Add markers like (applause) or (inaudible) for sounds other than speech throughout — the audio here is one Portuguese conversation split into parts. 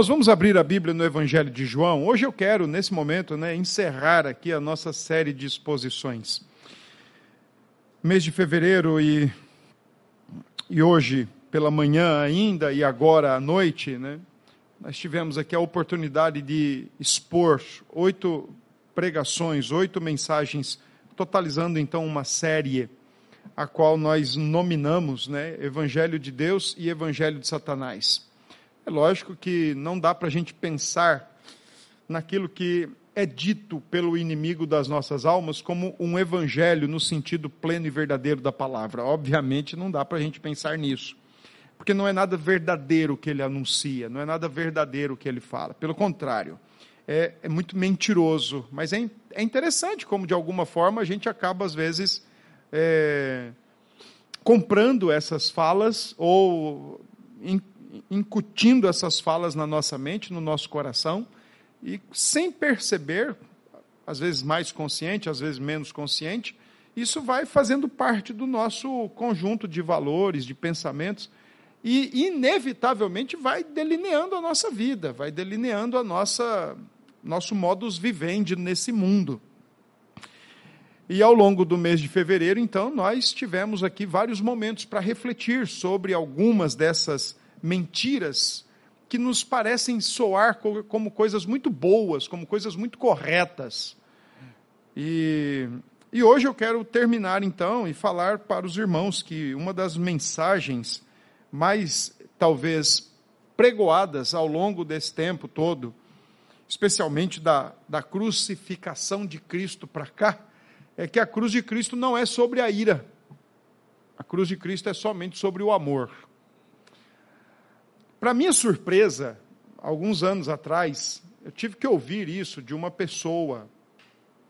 Irmãos, vamos abrir a Bíblia no Evangelho de João. Hoje eu quero, nesse momento, né, encerrar aqui a nossa série de exposições. Mês de fevereiro e, e hoje, pela manhã ainda, e agora à noite, né, nós tivemos aqui a oportunidade de expor oito pregações, oito mensagens, totalizando então uma série a qual nós nominamos né, Evangelho de Deus e Evangelho de Satanás. É lógico que não dá para a gente pensar naquilo que é dito pelo inimigo das nossas almas como um evangelho no sentido pleno e verdadeiro da palavra. Obviamente não dá para a gente pensar nisso, porque não é nada verdadeiro que ele anuncia, não é nada verdadeiro que ele fala. Pelo contrário, é, é muito mentiroso, mas é, é, interessante como de alguma forma a gente acaba às vezes é, comprando essas falas ou incutindo essas falas na nossa mente, no nosso coração, e sem perceber, às vezes mais consciente, às vezes menos consciente, isso vai fazendo parte do nosso conjunto de valores, de pensamentos, e inevitavelmente vai delineando a nossa vida, vai delineando a nossa nosso modus vivendi nesse mundo. E ao longo do mês de fevereiro, então, nós tivemos aqui vários momentos para refletir sobre algumas dessas mentiras que nos parecem soar como coisas muito boas, como coisas muito corretas. E, e hoje eu quero terminar então e falar para os irmãos que uma das mensagens mais, talvez, pregoadas ao longo desse tempo todo, especialmente da, da crucificação de Cristo para cá, é que a cruz de Cristo não é sobre a ira. A cruz de Cristo é somente sobre o amor. Para minha surpresa, alguns anos atrás, eu tive que ouvir isso de uma pessoa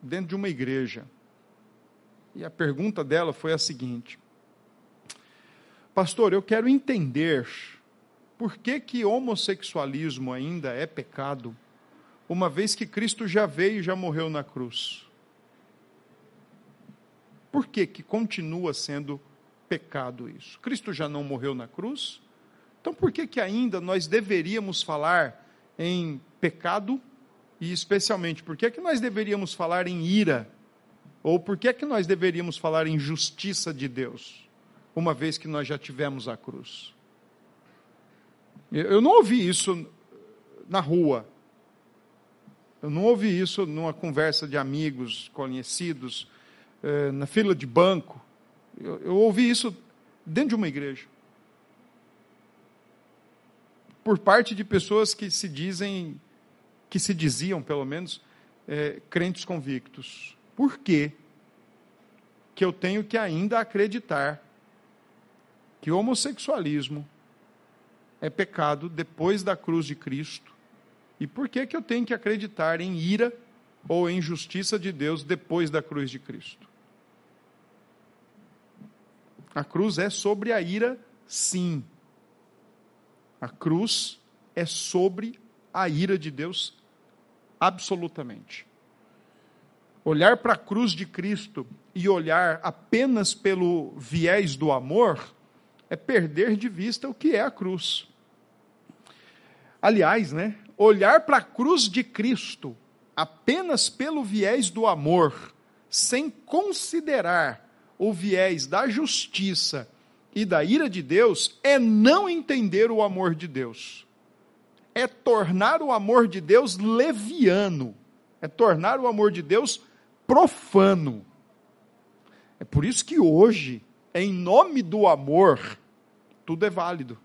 dentro de uma igreja. E a pergunta dela foi a seguinte: Pastor, eu quero entender por que que homossexualismo ainda é pecado, uma vez que Cristo já veio e já morreu na cruz. Por que que continua sendo pecado isso? Cristo já não morreu na cruz? Então, por que, que ainda nós deveríamos falar em pecado e, especialmente, por que, que nós deveríamos falar em ira? Ou por que, que nós deveríamos falar em justiça de Deus, uma vez que nós já tivemos a cruz? Eu não ouvi isso na rua. Eu não ouvi isso numa conversa de amigos, conhecidos, eh, na fila de banco. Eu ouvi isso dentro de uma igreja por parte de pessoas que se dizem, que se diziam, pelo menos, é, crentes convictos. Por quê? que eu tenho que ainda acreditar que o homossexualismo é pecado depois da cruz de Cristo? E por que, que eu tenho que acreditar em ira ou em justiça de Deus depois da cruz de Cristo? A cruz é sobre a ira, sim. A cruz é sobre a ira de Deus, absolutamente. Olhar para a cruz de Cristo e olhar apenas pelo viés do amor é perder de vista o que é a cruz. Aliás, né, olhar para a cruz de Cristo apenas pelo viés do amor, sem considerar o viés da justiça e da ira de Deus é não entender o amor de Deus. É tornar o amor de Deus leviano. É tornar o amor de Deus profano. É por isso que hoje, em nome do amor, tudo é válido,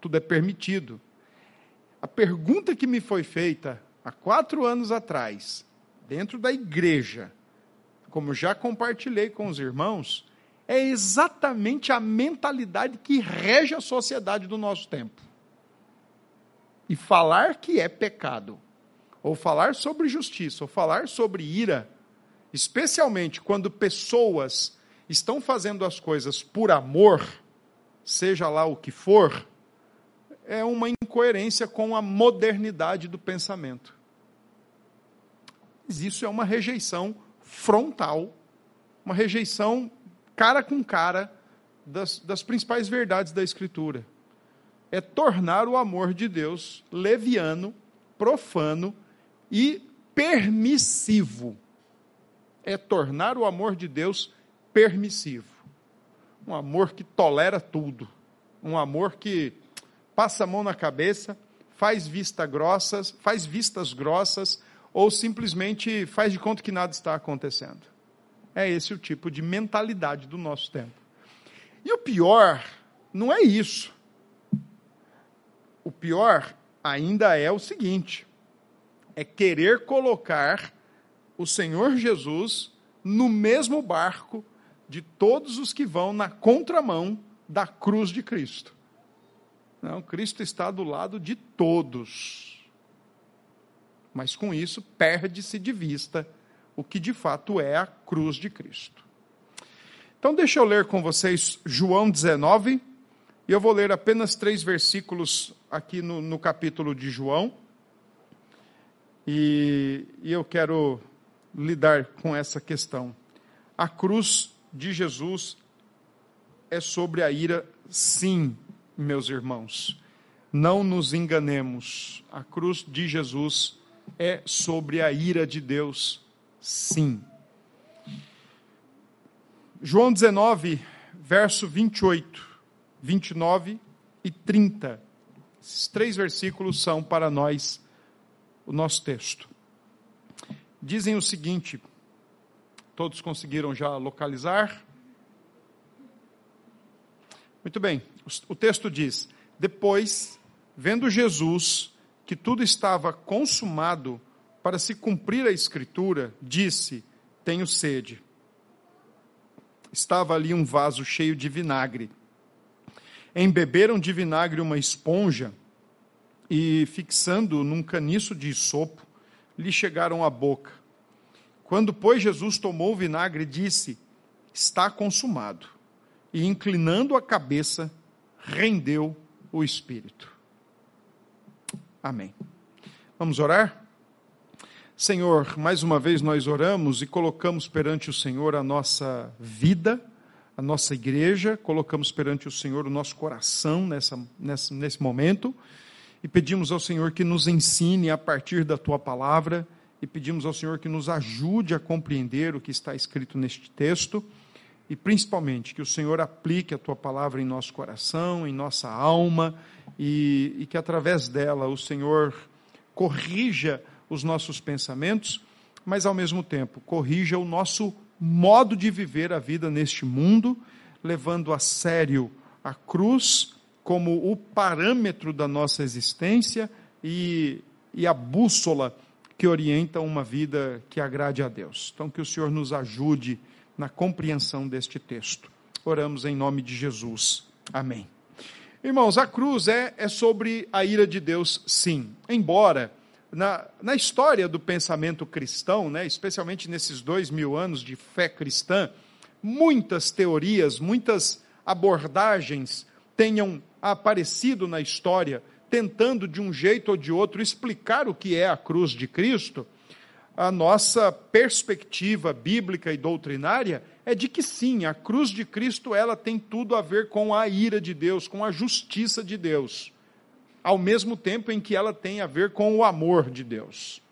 tudo é permitido. A pergunta que me foi feita há quatro anos atrás, dentro da igreja, como já compartilhei com os irmãos, é exatamente a mentalidade que rege a sociedade do nosso tempo. E falar que é pecado, ou falar sobre justiça, ou falar sobre ira, especialmente quando pessoas estão fazendo as coisas por amor, seja lá o que for, é uma incoerência com a modernidade do pensamento. Mas isso é uma rejeição frontal, uma rejeição cara com cara das, das principais verdades da Escritura. é tornar o amor de Deus leviano, profano e permissivo. É tornar o amor de Deus permissivo. Um amor que tolera tudo. Um amor que passa a mão na cabeça, faz vista grossas, faz vistas grossas ou simplesmente faz de conta que nada está acontecendo. É esse o tipo de mentalidade do nosso tempo. E o pior não é isso. O pior ainda é o seguinte: é querer colocar o Senhor Jesus no mesmo barco de todos os que vão na contramão da cruz de Cristo. Não, Cristo está do lado de todos. Mas com isso perde-se de vista o que de fato é a cruz de Cristo. Então, deixa eu ler com vocês João 19, e eu vou ler apenas três versículos aqui no, no capítulo de João, e, e eu quero lidar com essa questão. A cruz de Jesus é sobre a ira, sim, meus irmãos. Não nos enganemos. A cruz de Jesus é sobre a ira de Deus, sim. João 19, verso 28, 29 e 30. Esses três versículos são para nós o nosso texto. Dizem o seguinte: todos conseguiram já localizar? Muito bem, o texto diz: Depois, vendo Jesus que tudo estava consumado para se cumprir a Escritura, disse: Tenho sede estava ali um vaso cheio de vinagre. Embeberam de vinagre uma esponja e, fixando num caniço de sopo, lhe chegaram à boca. Quando, pois, Jesus tomou o vinagre, disse: Está consumado. E, inclinando a cabeça, rendeu o espírito. Amém. Vamos orar? Senhor, mais uma vez nós oramos e colocamos perante o Senhor a nossa vida, a nossa igreja, colocamos perante o Senhor o nosso coração nessa, nessa, nesse momento e pedimos ao Senhor que nos ensine a partir da tua palavra e pedimos ao Senhor que nos ajude a compreender o que está escrito neste texto e principalmente que o Senhor aplique a tua palavra em nosso coração, em nossa alma e, e que através dela o Senhor corrija os nossos pensamentos, mas ao mesmo tempo corrija o nosso modo de viver a vida neste mundo, levando a sério a cruz como o parâmetro da nossa existência e, e a bússola que orienta uma vida que agrade a Deus. Então, que o Senhor nos ajude na compreensão deste texto. Oramos em nome de Jesus. Amém. Irmãos, a cruz é, é sobre a ira de Deus, sim. Embora na, na história do pensamento cristão, né, especialmente nesses dois mil anos de fé cristã, muitas teorias, muitas abordagens tenham aparecido na história, tentando de um jeito ou de outro explicar o que é a cruz de Cristo, a nossa perspectiva bíblica e doutrinária é de que sim, a cruz de Cristo ela tem tudo a ver com a ira de Deus, com a justiça de Deus ao mesmo tempo em que ela tem a ver com o amor de Deus.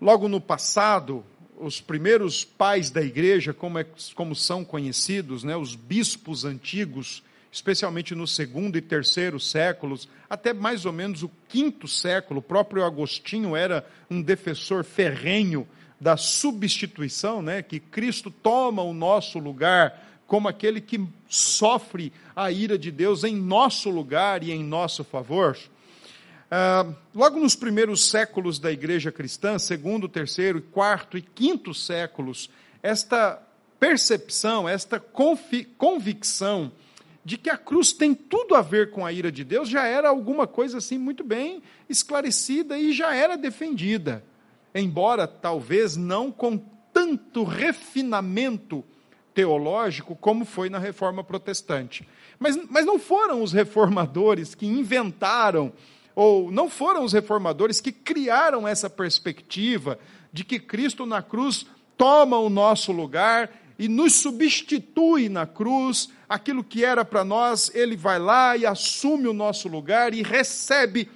Logo no passado, os primeiros pais da igreja, como, é, como são conhecidos, né, os bispos antigos, especialmente no segundo e terceiro séculos, até mais ou menos o quinto século, o próprio Agostinho era um defensor ferrenho da substituição, né, que Cristo toma o nosso lugar como aquele que sofre a ira de Deus em nosso lugar e em nosso favor. Uh, logo nos primeiros séculos da igreja cristã, segundo, terceiro, quarto e quinto séculos, esta percepção, esta convicção de que a cruz tem tudo a ver com a ira de Deus já era alguma coisa assim muito bem esclarecida e já era defendida, embora talvez não com tanto refinamento teológico como foi na reforma protestante. Mas, mas não foram os reformadores que inventaram, ou não foram os reformadores que criaram essa perspectiva de que Cristo na cruz toma o nosso lugar e nos substitui na cruz, aquilo que era para nós, ele vai lá e assume o nosso lugar e recebe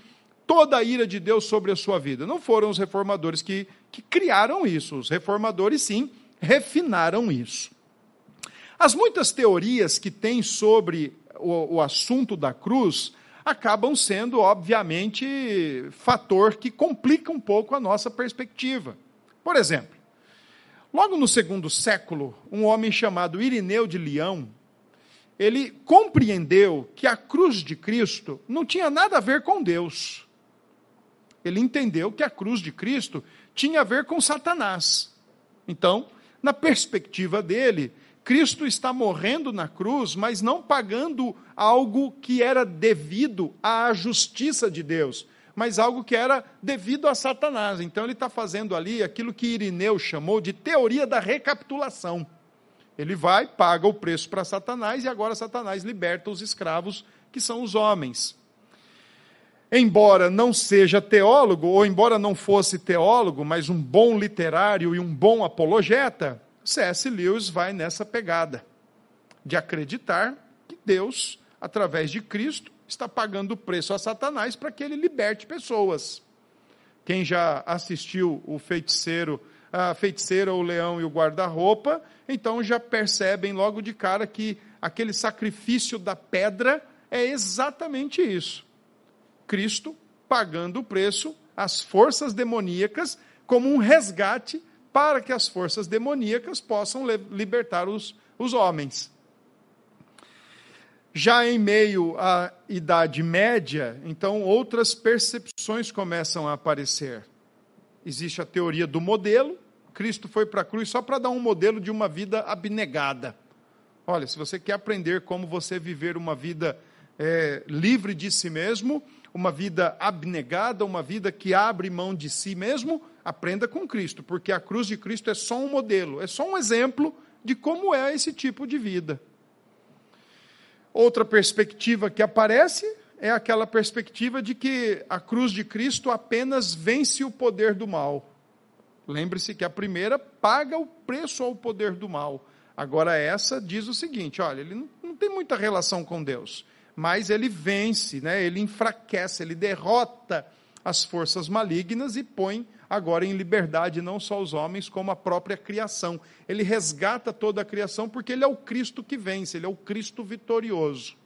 toda a ira de Deus sobre a sua vida. Não foram os reformadores que, que criaram isso, os reformadores, sim, refinaram isso. As muitas teorias que tem sobre o, o assunto da cruz acabam sendo, obviamente, fator que complica um pouco a nossa perspectiva. Por exemplo, logo no segundo século, um homem chamado Irineu de Leão, ele compreendeu que a cruz de Cristo não tinha nada a ver com Deus. Ele entendeu que a cruz de Cristo tinha a ver com Satanás. Então, na perspectiva dele, Cristo está morrendo na cruz, mas não pagando algo que era devido à justiça de Deus, mas algo que era devido a Satanás. Então ele está fazendo ali aquilo que Irineu chamou de teoria da recapitulação. Ele vai, paga o preço para Satanás e agora Satanás liberta os escravos, que são os homens. Embora não seja teólogo, ou embora não fosse teólogo, mas um bom literário e um bom apologeta, C.S. Lewis vai nessa pegada de acreditar que Deus, através de Cristo, está pagando o preço a Satanás para que ele liberte pessoas. Quem já assistiu o feiticeiro, a feiticeira, o leão e o guarda-roupa, então já percebem logo de cara que aquele sacrifício da pedra é exatamente isso. Cristo pagando o preço às forças demoníacas como um resgate para que as forças demoníacas possam libertar os, os homens. Já em meio à Idade Média, então outras percepções começam a aparecer. Existe a teoria do modelo. Cristo foi para a cruz só para dar um modelo de uma vida abnegada. Olha, se você quer aprender como você viver uma vida é, livre de si mesmo, uma vida abnegada, uma vida que abre mão de si mesmo, aprenda com Cristo, porque a cruz de Cristo é só um modelo, é só um exemplo de como é esse tipo de vida. Outra perspectiva que aparece é aquela perspectiva de que a cruz de Cristo apenas vence o poder do mal. Lembre-se que a primeira paga o preço ao poder do mal. Agora, essa diz o seguinte: olha, ele não, tem muita relação com Deus, mas ele vence, né? ele enfraquece, ele derrota as forças malignas e põe agora em liberdade não só os homens, como a própria criação. Ele resgata toda a criação porque ele é o Cristo que vence, ele é o Cristo vitorioso.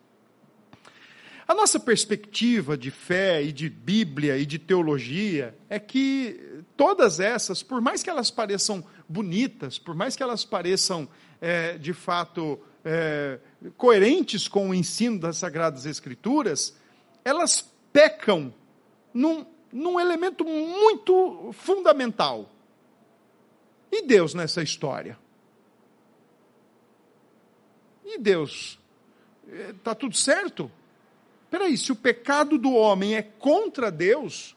A nossa perspectiva de fé e de Bíblia e de teologia é que todas essas, por mais que elas pareçam bonitas, por mais que elas pareçam é, de fato é, coerentes com o ensino das Sagradas Escrituras, elas pecam num, num elemento muito fundamental. E Deus nessa história? E Deus? Está tudo certo? Peraí, se o pecado do homem é contra Deus,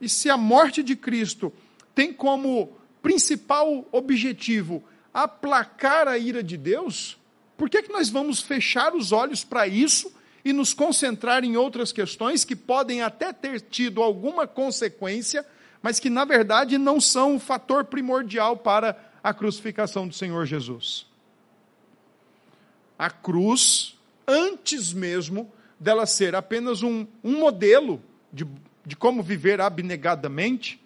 e se a morte de Cristo tem como principal objetivo aplacar a ira de Deus, por que, que nós vamos fechar os olhos para isso e nos concentrar em outras questões que podem até ter tido alguma consequência, mas que na verdade não são o fator primordial para a crucificação do Senhor Jesus. A cruz, antes mesmo dela ser apenas um, um modelo de, de como viver abnegadamente,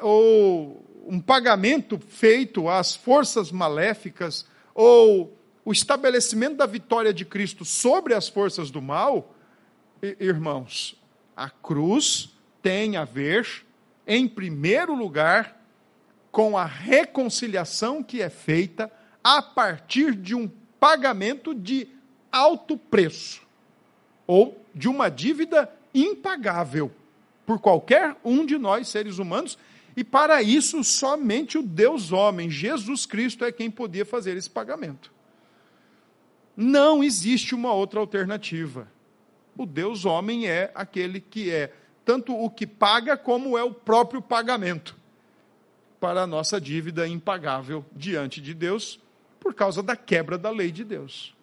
ou um pagamento feito às forças maléficas, ou o estabelecimento da vitória de Cristo sobre as forças do mal, irmãos, a cruz tem a ver, em primeiro lugar, com a reconciliação que é feita a partir de um pagamento de alto preço, ou de uma dívida impagável por qualquer um de nós, seres humanos, e para isso somente o Deus homem, Jesus Cristo, é quem podia fazer esse pagamento. Não existe uma outra alternativa. O Deus homem é aquele que é tanto o que paga como é o próprio pagamento para a nossa dívida impagável diante de Deus por causa da quebra da lei de Deus.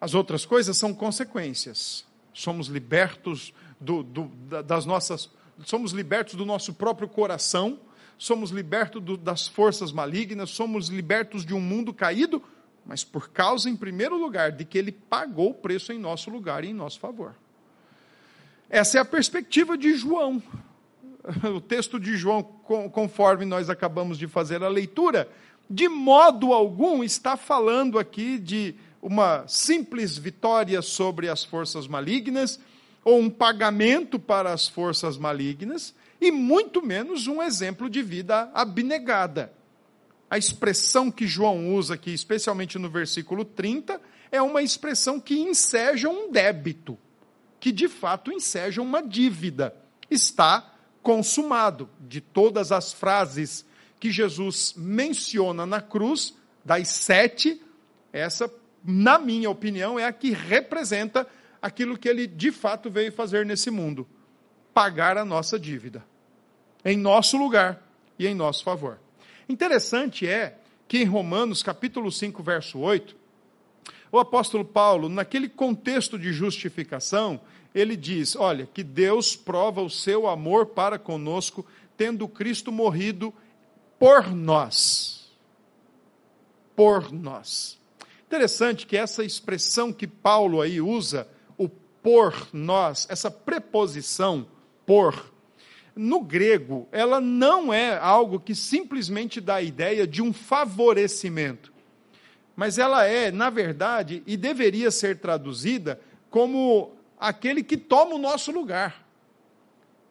As outras coisas são consequências. Somos libertos do, do, das nossas, somos libertos do nosso próprio coração, somos libertos do, das forças malignas, somos libertos de um mundo caído, mas por causa, em primeiro lugar, de que ele pagou o preço em nosso lugar e em nosso favor. Essa é a perspectiva de João. O texto de João, conforme nós acabamos de fazer a leitura, de modo algum está falando aqui de uma simples vitória sobre as forças malignas, ou um pagamento para as forças malignas, e muito menos um exemplo de vida abnegada. A expressão que João usa aqui, especialmente no versículo 30, é uma expressão que enseja um débito, que de fato enseja uma dívida. Está consumado. De todas as frases que Jesus menciona na cruz, das sete, essa, na minha opinião, é a que representa aquilo que ele de fato veio fazer nesse mundo: pagar a nossa dívida em nosso lugar e em nosso favor. Interessante é que em Romanos capítulo 5, verso 8, o apóstolo Paulo, naquele contexto de justificação, ele diz: Olha, que Deus prova o seu amor para conosco, tendo Cristo morrido por nós. Por nós. Interessante que essa expressão que Paulo aí usa, o por nós, essa preposição por, no grego, ela não é algo que simplesmente dá a ideia de um favorecimento, mas ela é, na verdade, e deveria ser traduzida como aquele que toma o nosso lugar.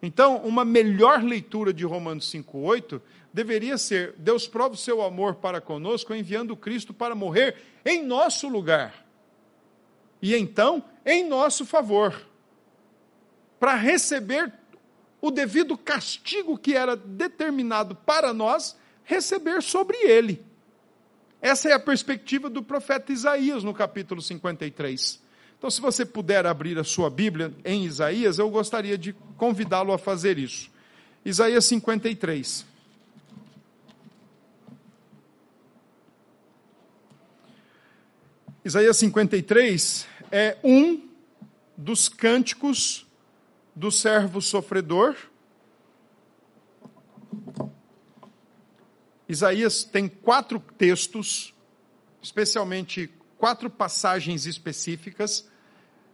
Então, uma melhor leitura de Romanos 5,8 deveria ser: Deus prova o seu amor para conosco, enviando Cristo para morrer em nosso lugar. E então, em nosso favor, para receber o devido castigo que era determinado para nós receber sobre ele. Essa é a perspectiva do profeta Isaías no capítulo 53. Então, se você puder abrir a sua Bíblia em Isaías, eu gostaria de convidá-lo a fazer isso. Isaías 53. Isaías 53 é um dos cânticos do servo sofredor. Isaías tem quatro textos, especialmente quatro passagens específicas.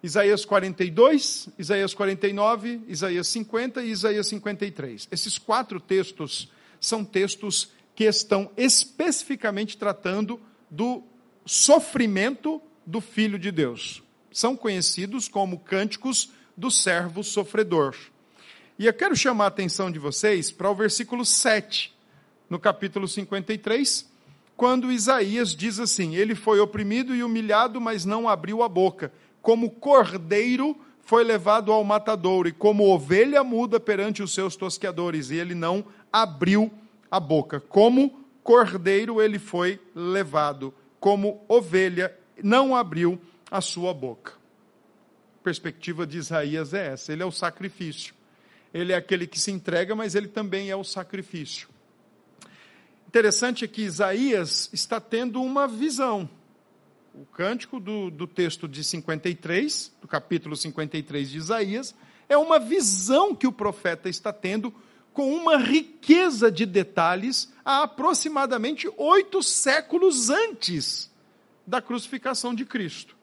Isaías 42, Isaías 49, Isaías 50 e Isaías 53. Esses quatro textos são textos que estão especificamente tratando do sofrimento do Filho de Deus. São conhecidos como cânticos do servo sofredor. E eu quero chamar a atenção de vocês para o versículo 7, no capítulo 53, quando Isaías diz assim: Ele foi oprimido e humilhado, mas não abriu a boca. Como cordeiro foi levado ao matadouro, e como ovelha muda perante os seus tosqueadores, e ele não abriu a boca. Como cordeiro ele foi levado, como ovelha não abriu a sua boca perspectiva de Isaías é essa: ele é o sacrifício. Ele é aquele que se entrega, mas ele também é o sacrifício. Interessante é que Isaías está tendo uma visão. O cântico do, do texto de 53, do capítulo 53 de Isaías, é uma visão que o profeta está tendo com uma riqueza de detalhes há aproximadamente oito séculos antes da crucificação de Cristo.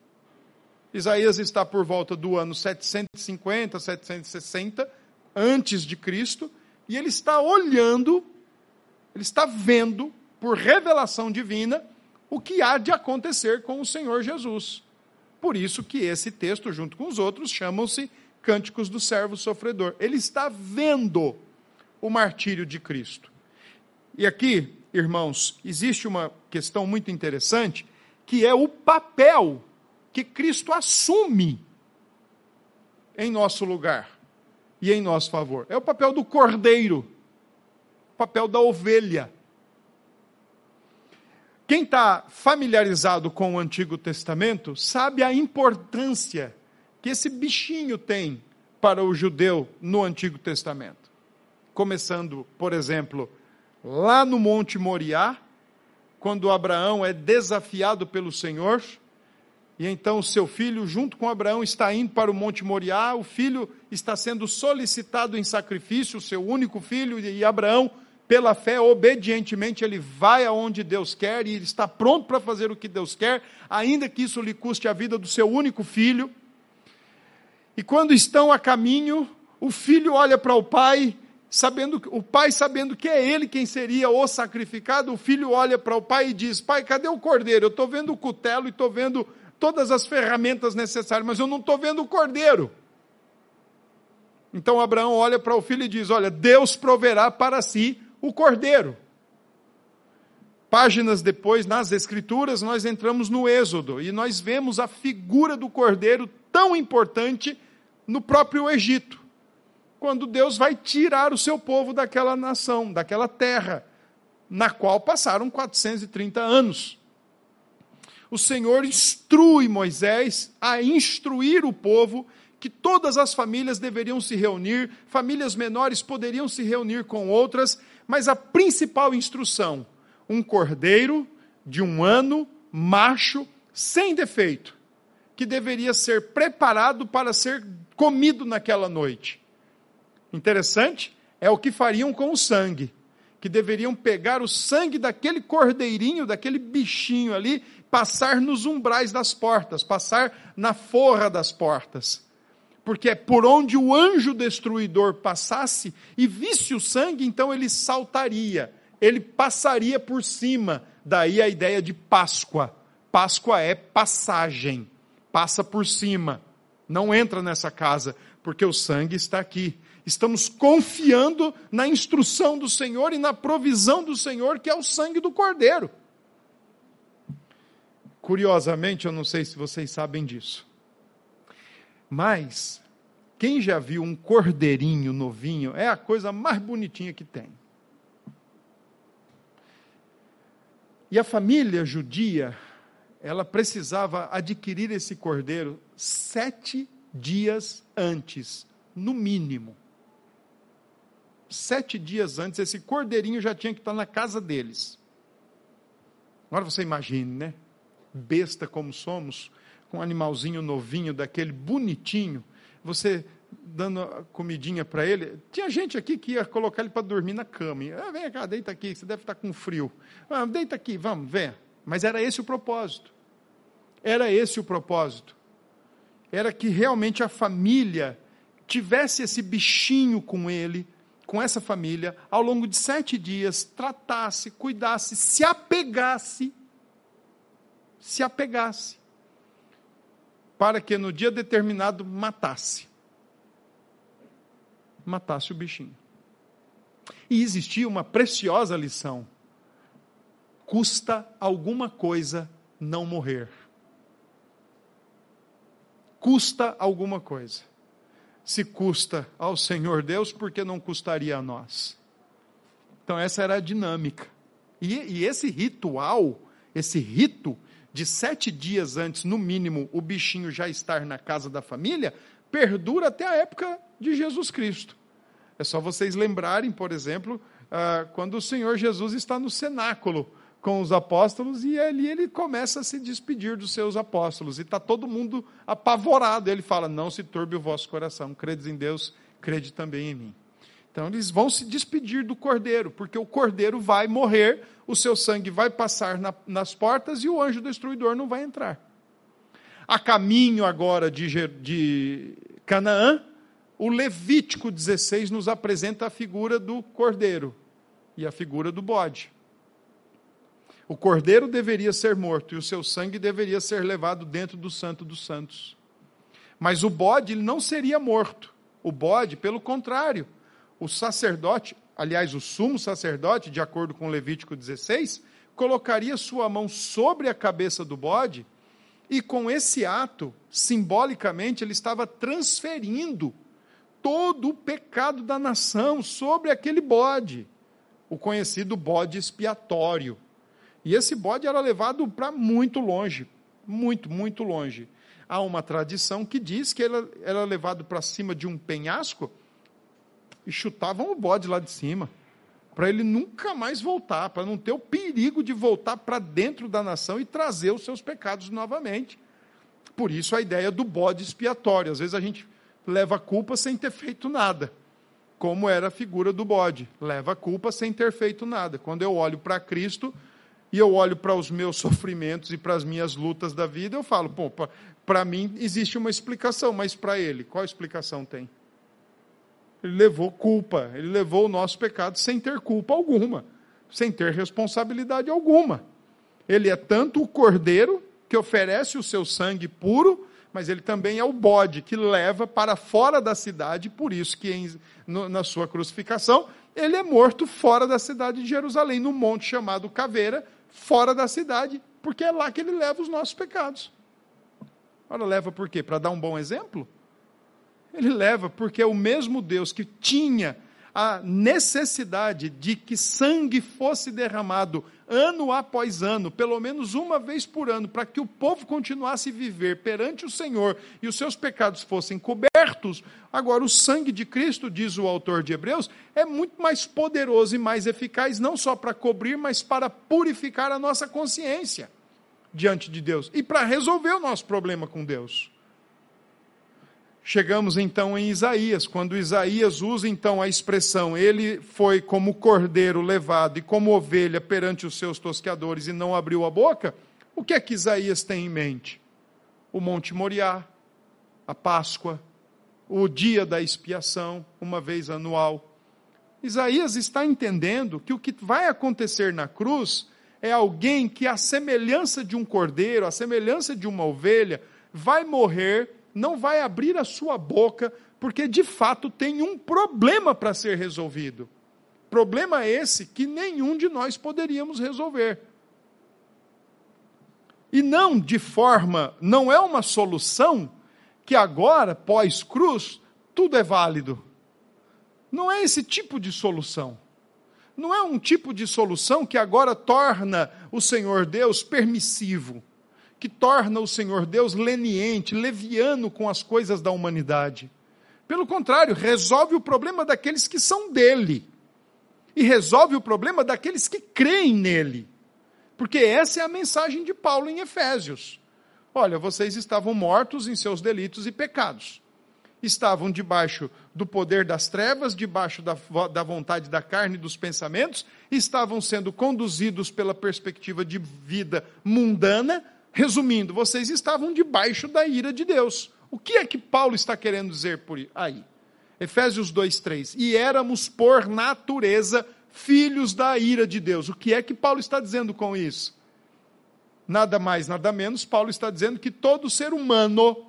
Isaías está por volta do ano 750, 760 antes de Cristo, e ele está olhando, ele está vendo por revelação divina o que há de acontecer com o Senhor Jesus. Por isso que esse texto, junto com os outros, chamam-se Cânticos do Servo Sofredor. Ele está vendo o martírio de Cristo. E aqui, irmãos, existe uma questão muito interessante, que é o papel que Cristo assume em nosso lugar e em nosso favor. É o papel do cordeiro, o papel da ovelha. Quem está familiarizado com o Antigo Testamento sabe a importância que esse bichinho tem para o judeu no Antigo Testamento. Começando, por exemplo, lá no Monte Moriá, quando Abraão é desafiado pelo Senhor e então o seu filho, junto com Abraão, está indo para o Monte Moriá. O filho está sendo solicitado em sacrifício, o seu único filho, e Abraão pela fé, obedientemente, ele vai aonde Deus quer e ele está pronto para fazer o que Deus quer, ainda que isso lhe custe a vida do seu único filho. E quando estão a caminho, o filho olha para o pai, sabendo o pai sabendo que é ele quem seria o sacrificado, o filho olha para o pai e diz: "Pai, cadê o cordeiro? Eu estou vendo o cutelo e estou vendo todas as ferramentas necessárias, mas eu não estou vendo o cordeiro." Então Abraão olha para o filho e diz: Olha, Deus proverá para si o cordeiro. Páginas depois, nas Escrituras, nós entramos no Êxodo e nós vemos a figura do cordeiro tão importante no próprio Egito, quando Deus vai tirar o seu povo daquela nação, daquela terra, na qual passaram 430 anos. O Senhor instrui Moisés a instruir o povo que todas as famílias deveriam se reunir, famílias menores poderiam se reunir com outras, mas a principal instrução: um cordeiro de um ano, macho, sem defeito, que deveria ser preparado para ser comido naquela noite. Interessante é o que fariam com o sangue, que deveriam pegar o sangue daquele cordeirinho, daquele bichinho ali, passar nos umbrais das portas, passar na forra das portas porque é por onde o anjo destruidor passasse e visse o sangue, então ele saltaria, ele passaria por cima. Daí a ideia de Páscoa. Páscoa é passagem, passa por cima, não entra nessa casa, porque o sangue está aqui. Estamos confiando na instrução do Senhor e na provisão do Senhor, que é o sangue do Cordeiro. Curiosamente, eu não sei se vocês sabem disso. Mas, quem já viu um cordeirinho novinho, é a coisa mais bonitinha que tem. E a família judia, ela precisava adquirir esse cordeiro sete dias antes, no mínimo. Sete dias antes, esse cordeirinho já tinha que estar na casa deles. Agora você imagine, né? Besta como somos, com um animalzinho novinho, daquele bonitinho, você dando comidinha para ele. Tinha gente aqui que ia colocar ele para dormir na cama. Ah, vem cá, deita aqui, você deve estar com frio. Ah, deita aqui, vamos, vem. Mas era esse o propósito. Era esse o propósito. Era que realmente a família tivesse esse bichinho com ele, com essa família, ao longo de sete dias, tratasse, cuidasse, se apegasse, se apegasse para que no dia determinado matasse. Matasse o bichinho. E existia uma preciosa lição. Custa alguma coisa não morrer. Custa alguma coisa. Se custa ao Senhor Deus, por que não custaria a nós? Então, essa era a dinâmica. E, e esse ritual, esse rito, de sete dias antes, no mínimo, o bichinho já estar na casa da família, perdura até a época de Jesus Cristo. É só vocês lembrarem, por exemplo, ah, quando o Senhor Jesus está no cenáculo com os apóstolos e ali ele começa a se despedir dos seus apóstolos e está todo mundo apavorado. Ele fala: Não se turbe o vosso coração, credes em Deus, crede também em mim. Então eles vão se despedir do cordeiro, porque o cordeiro vai morrer, o seu sangue vai passar na, nas portas e o anjo destruidor não vai entrar. A caminho agora de, de Canaã, o Levítico 16 nos apresenta a figura do cordeiro e a figura do bode. O cordeiro deveria ser morto e o seu sangue deveria ser levado dentro do Santo dos Santos. Mas o bode ele não seria morto. O bode, pelo contrário, o sacerdote, aliás, o sumo sacerdote, de acordo com Levítico 16, colocaria sua mão sobre a cabeça do bode e com esse ato, simbolicamente, ele estava transferindo todo o pecado da nação sobre aquele bode, o conhecido bode expiatório. E esse bode era levado para muito longe, muito, muito longe. Há uma tradição que diz que ele era levado para cima de um penhasco e chutavam o bode lá de cima, para ele nunca mais voltar, para não ter o perigo de voltar para dentro da nação e trazer os seus pecados novamente. Por isso a ideia do bode expiatório. Às vezes a gente leva a culpa sem ter feito nada. como era a figura do bode. Leva a culpa sem ter feito nada. Quando eu olho para Cristo e eu olho para os meus (laughs) sofrimentos e para as minhas lutas da vida, eu falo, pô, para mim existe uma explicação, mas para ele, qual explicação tem? Ele levou culpa, ele levou o nosso pecado sem ter culpa alguma, sem ter responsabilidade alguma. Ele é tanto o cordeiro que oferece o seu sangue puro, mas ele também é o bode que leva para fora da cidade, por isso que em, no, na sua crucificação ele é morto fora da cidade de Jerusalém, no monte chamado Caveira, fora da cidade, porque é lá que ele leva os nossos pecados. Ora, leva por quê? Para dar um bom exemplo? Ele leva porque é o mesmo Deus que tinha a necessidade de que sangue fosse derramado ano após ano, pelo menos uma vez por ano, para que o povo continuasse a viver perante o Senhor e os seus pecados fossem cobertos. Agora, o sangue de Cristo, diz o autor de Hebreus, é muito mais poderoso e mais eficaz, não só para cobrir, mas para purificar a nossa consciência diante de Deus e para resolver o nosso problema com Deus. Chegamos então em Isaías, quando Isaías usa então a expressão, ele foi como cordeiro levado e como ovelha perante os seus tosqueadores e não abriu a boca, o que é que Isaías tem em mente? O Monte Moriá, a Páscoa, o dia da expiação, uma vez anual. Isaías está entendendo que o que vai acontecer na cruz é alguém que, a semelhança de um cordeiro, a semelhança de uma ovelha, vai morrer não vai abrir a sua boca, porque de fato tem um problema para ser resolvido. Problema esse que nenhum de nós poderíamos resolver. E não de forma, não é uma solução que agora, pós-cruz, tudo é válido. Não é esse tipo de solução. Não é um tipo de solução que agora torna o Senhor Deus permissivo que torna o Senhor Deus leniente, leviano com as coisas da humanidade. Pelo contrário, resolve o problema daqueles que são dele. E resolve o problema daqueles que creem nele. Porque essa é a mensagem de Paulo em Efésios. Olha, vocês estavam mortos em seus delitos e pecados. Estavam debaixo do poder das trevas, debaixo da, da vontade da carne e dos pensamentos, estavam sendo conduzidos pela perspectiva de vida mundana, Resumindo, vocês estavam debaixo da ira de Deus. O que é que Paulo está querendo dizer por aí? Efésios 2:3. E éramos por natureza filhos da ira de Deus. O que é que Paulo está dizendo com isso? Nada mais, nada menos, Paulo está dizendo que todo ser humano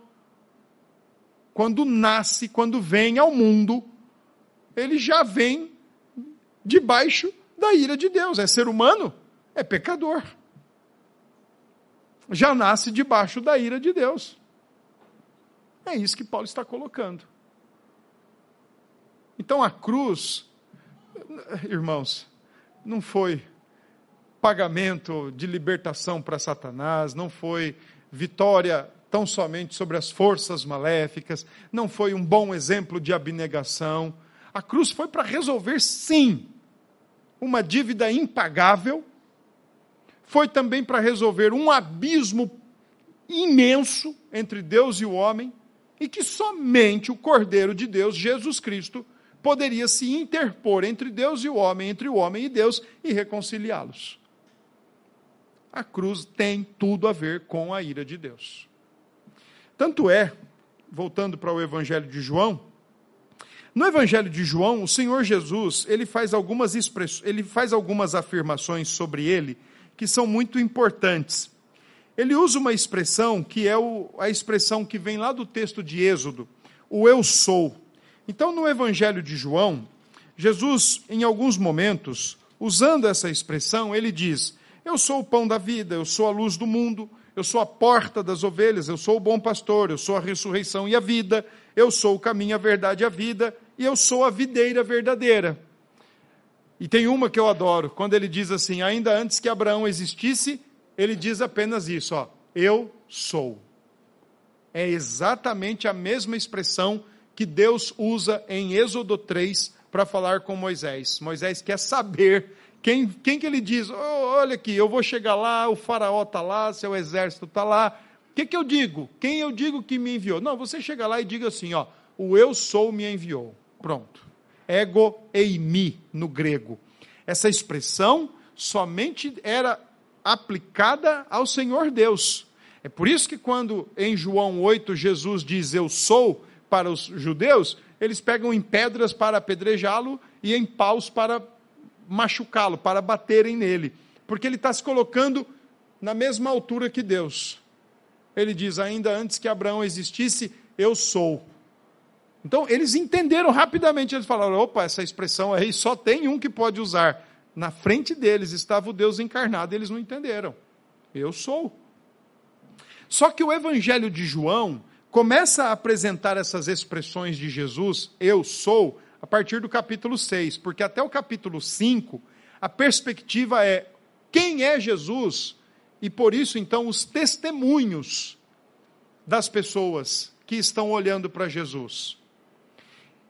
quando nasce, quando vem ao mundo, ele já vem debaixo da ira de Deus. É ser humano? É pecador já nasce debaixo da ira de Deus. É isso que Paulo está colocando. Então a cruz, irmãos, não foi pagamento de libertação para Satanás, não foi vitória tão somente sobre as forças maléficas, não foi um bom exemplo de abnegação. A cruz foi para resolver, sim, uma dívida impagável foi também para resolver um abismo imenso entre Deus e o homem, e que somente o Cordeiro de Deus, Jesus Cristo, poderia se interpor entre Deus e o homem, entre o homem e Deus, e reconciliá-los. A cruz tem tudo a ver com a ira de Deus. Tanto é, voltando para o Evangelho de João, no Evangelho de João, o Senhor Jesus, ele faz algumas ele faz algumas afirmações sobre ele que são muito importantes. Ele usa uma expressão que é o, a expressão que vem lá do texto de Êxodo, o eu sou. Então, no Evangelho de João, Jesus, em alguns momentos, usando essa expressão, ele diz: Eu sou o pão da vida, eu sou a luz do mundo, eu sou a porta das ovelhas, eu sou o bom pastor, eu sou a ressurreição e a vida, eu sou o caminho, a verdade e a vida, e eu sou a videira verdadeira. E tem uma que eu adoro, quando ele diz assim: ainda antes que Abraão existisse, ele diz apenas isso, ó, eu sou. É exatamente a mesma expressão que Deus usa em Êxodo 3 para falar com Moisés. Moisés quer saber quem, quem que ele diz: oh, olha aqui, eu vou chegar lá, o faraó está lá, seu exército está lá. O que, que eu digo? Quem eu digo que me enviou? Não, você chega lá e diga assim: ó, o eu sou me enviou. Pronto. Ego eimi no grego. Essa expressão somente era aplicada ao Senhor Deus. É por isso que quando em João 8 Jesus diz eu sou para os judeus, eles pegam em pedras para apedrejá-lo e em paus para machucá-lo, para baterem nele. Porque ele está se colocando na mesma altura que Deus. Ele diz: ainda antes que Abraão existisse, eu sou. Então, eles entenderam rapidamente, eles falaram: opa, essa expressão aí só tem um que pode usar. Na frente deles estava o Deus encarnado, eles não entenderam. Eu sou. Só que o Evangelho de João começa a apresentar essas expressões de Jesus, eu sou, a partir do capítulo 6, porque até o capítulo 5, a perspectiva é quem é Jesus e por isso então os testemunhos das pessoas que estão olhando para Jesus.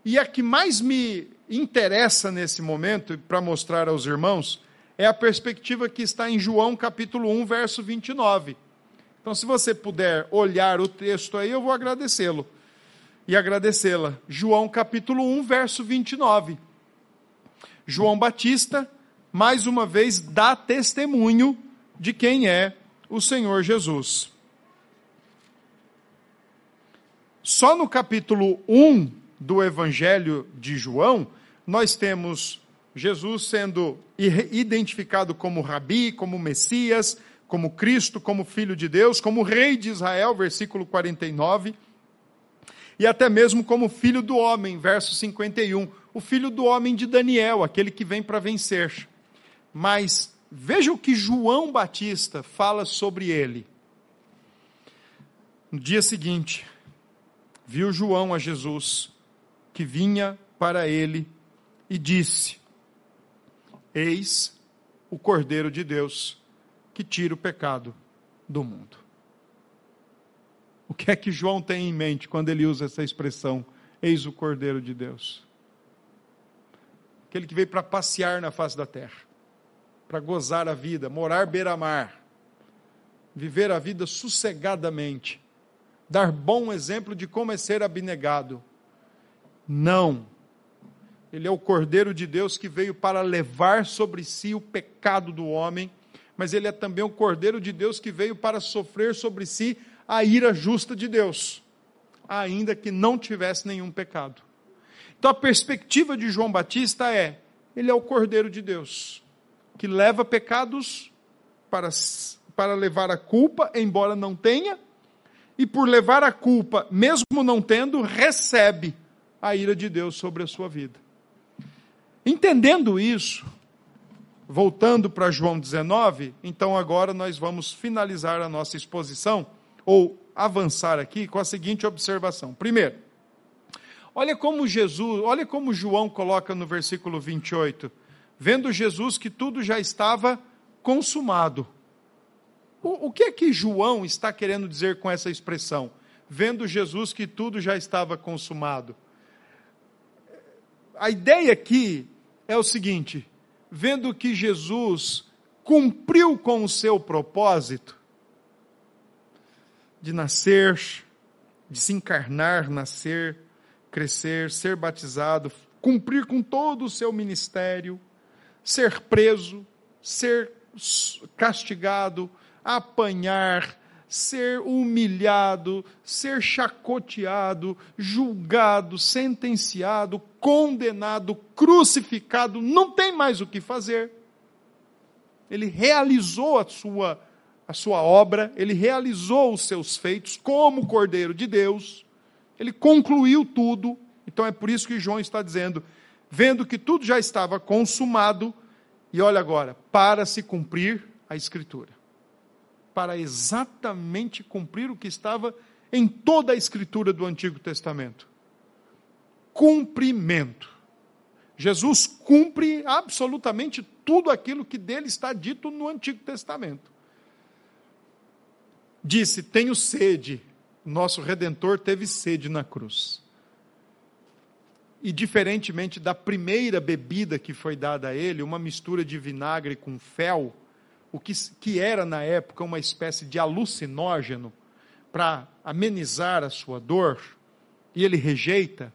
E a que mais me interessa nesse momento, para mostrar aos irmãos, é a perspectiva que está em João capítulo 1, verso 29. Então, se você puder olhar o texto aí, eu vou agradecê-lo. E agradecê-la. João capítulo 1, verso 29. João Batista, mais uma vez, dá testemunho de quem é o Senhor Jesus. Só no capítulo 1 do Evangelho de João, nós temos Jesus sendo identificado como Rabi, como Messias, como Cristo, como Filho de Deus, como Rei de Israel, versículo 49, e até mesmo como Filho do Homem, verso 51, o Filho do Homem de Daniel, aquele que vem para vencer. Mas veja o que João Batista fala sobre ele. No dia seguinte, viu João a Jesus, que vinha para ele e disse: Eis o Cordeiro de Deus que tira o pecado do mundo. O que é que João tem em mente quando ele usa essa expressão? Eis o Cordeiro de Deus. Aquele que veio para passear na face da terra, para gozar a vida, morar beira-mar, viver a vida sossegadamente, dar bom exemplo de como é ser abnegado. Não ele é o Cordeiro de Deus que veio para levar sobre si o pecado do homem, mas ele é também o Cordeiro de Deus que veio para sofrer sobre si a ira justa de Deus, ainda que não tivesse nenhum pecado. Então a perspectiva de João Batista é: ele é o Cordeiro de Deus, que leva pecados para, para levar a culpa, embora não tenha, e por levar a culpa, mesmo não tendo, recebe a ira de Deus sobre a sua vida. Entendendo isso, voltando para João 19, então agora nós vamos finalizar a nossa exposição, ou avançar aqui com a seguinte observação. Primeiro, olha como Jesus, olha como João coloca no versículo 28, vendo Jesus que tudo já estava consumado. O, o que é que João está querendo dizer com essa expressão? Vendo Jesus que tudo já estava consumado. A ideia aqui é o seguinte: vendo que Jesus cumpriu com o seu propósito de nascer, de se encarnar, nascer, crescer, ser batizado, cumprir com todo o seu ministério, ser preso, ser castigado, apanhar, ser humilhado, ser chacoteado, julgado, sentenciado, condenado, crucificado, não tem mais o que fazer. Ele realizou a sua, a sua obra, ele realizou os seus feitos como Cordeiro de Deus, ele concluiu tudo. Então é por isso que João está dizendo, vendo que tudo já estava consumado, e olha agora, para se cumprir a Escritura para exatamente cumprir o que estava em toda a escritura do Antigo Testamento. Cumprimento. Jesus cumpre absolutamente tudo aquilo que dele está dito no Antigo Testamento. Disse: Tenho sede. Nosso redentor teve sede na cruz. E diferentemente da primeira bebida que foi dada a ele, uma mistura de vinagre com fel, o que, que era na época uma espécie de alucinógeno para amenizar a sua dor, e ele rejeita,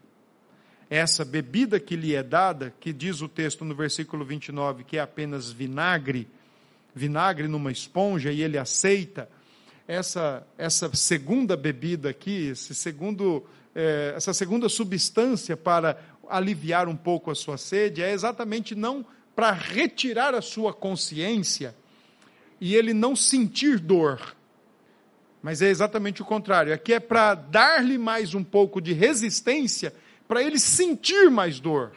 essa bebida que lhe é dada, que diz o texto no versículo 29 que é apenas vinagre, vinagre numa esponja e ele aceita, essa, essa segunda bebida aqui, esse segundo, é, essa segunda substância para aliviar um pouco a sua sede, é exatamente não para retirar a sua consciência e ele não sentir dor, mas é exatamente o contrário. Aqui é para dar-lhe mais um pouco de resistência, para ele sentir mais dor.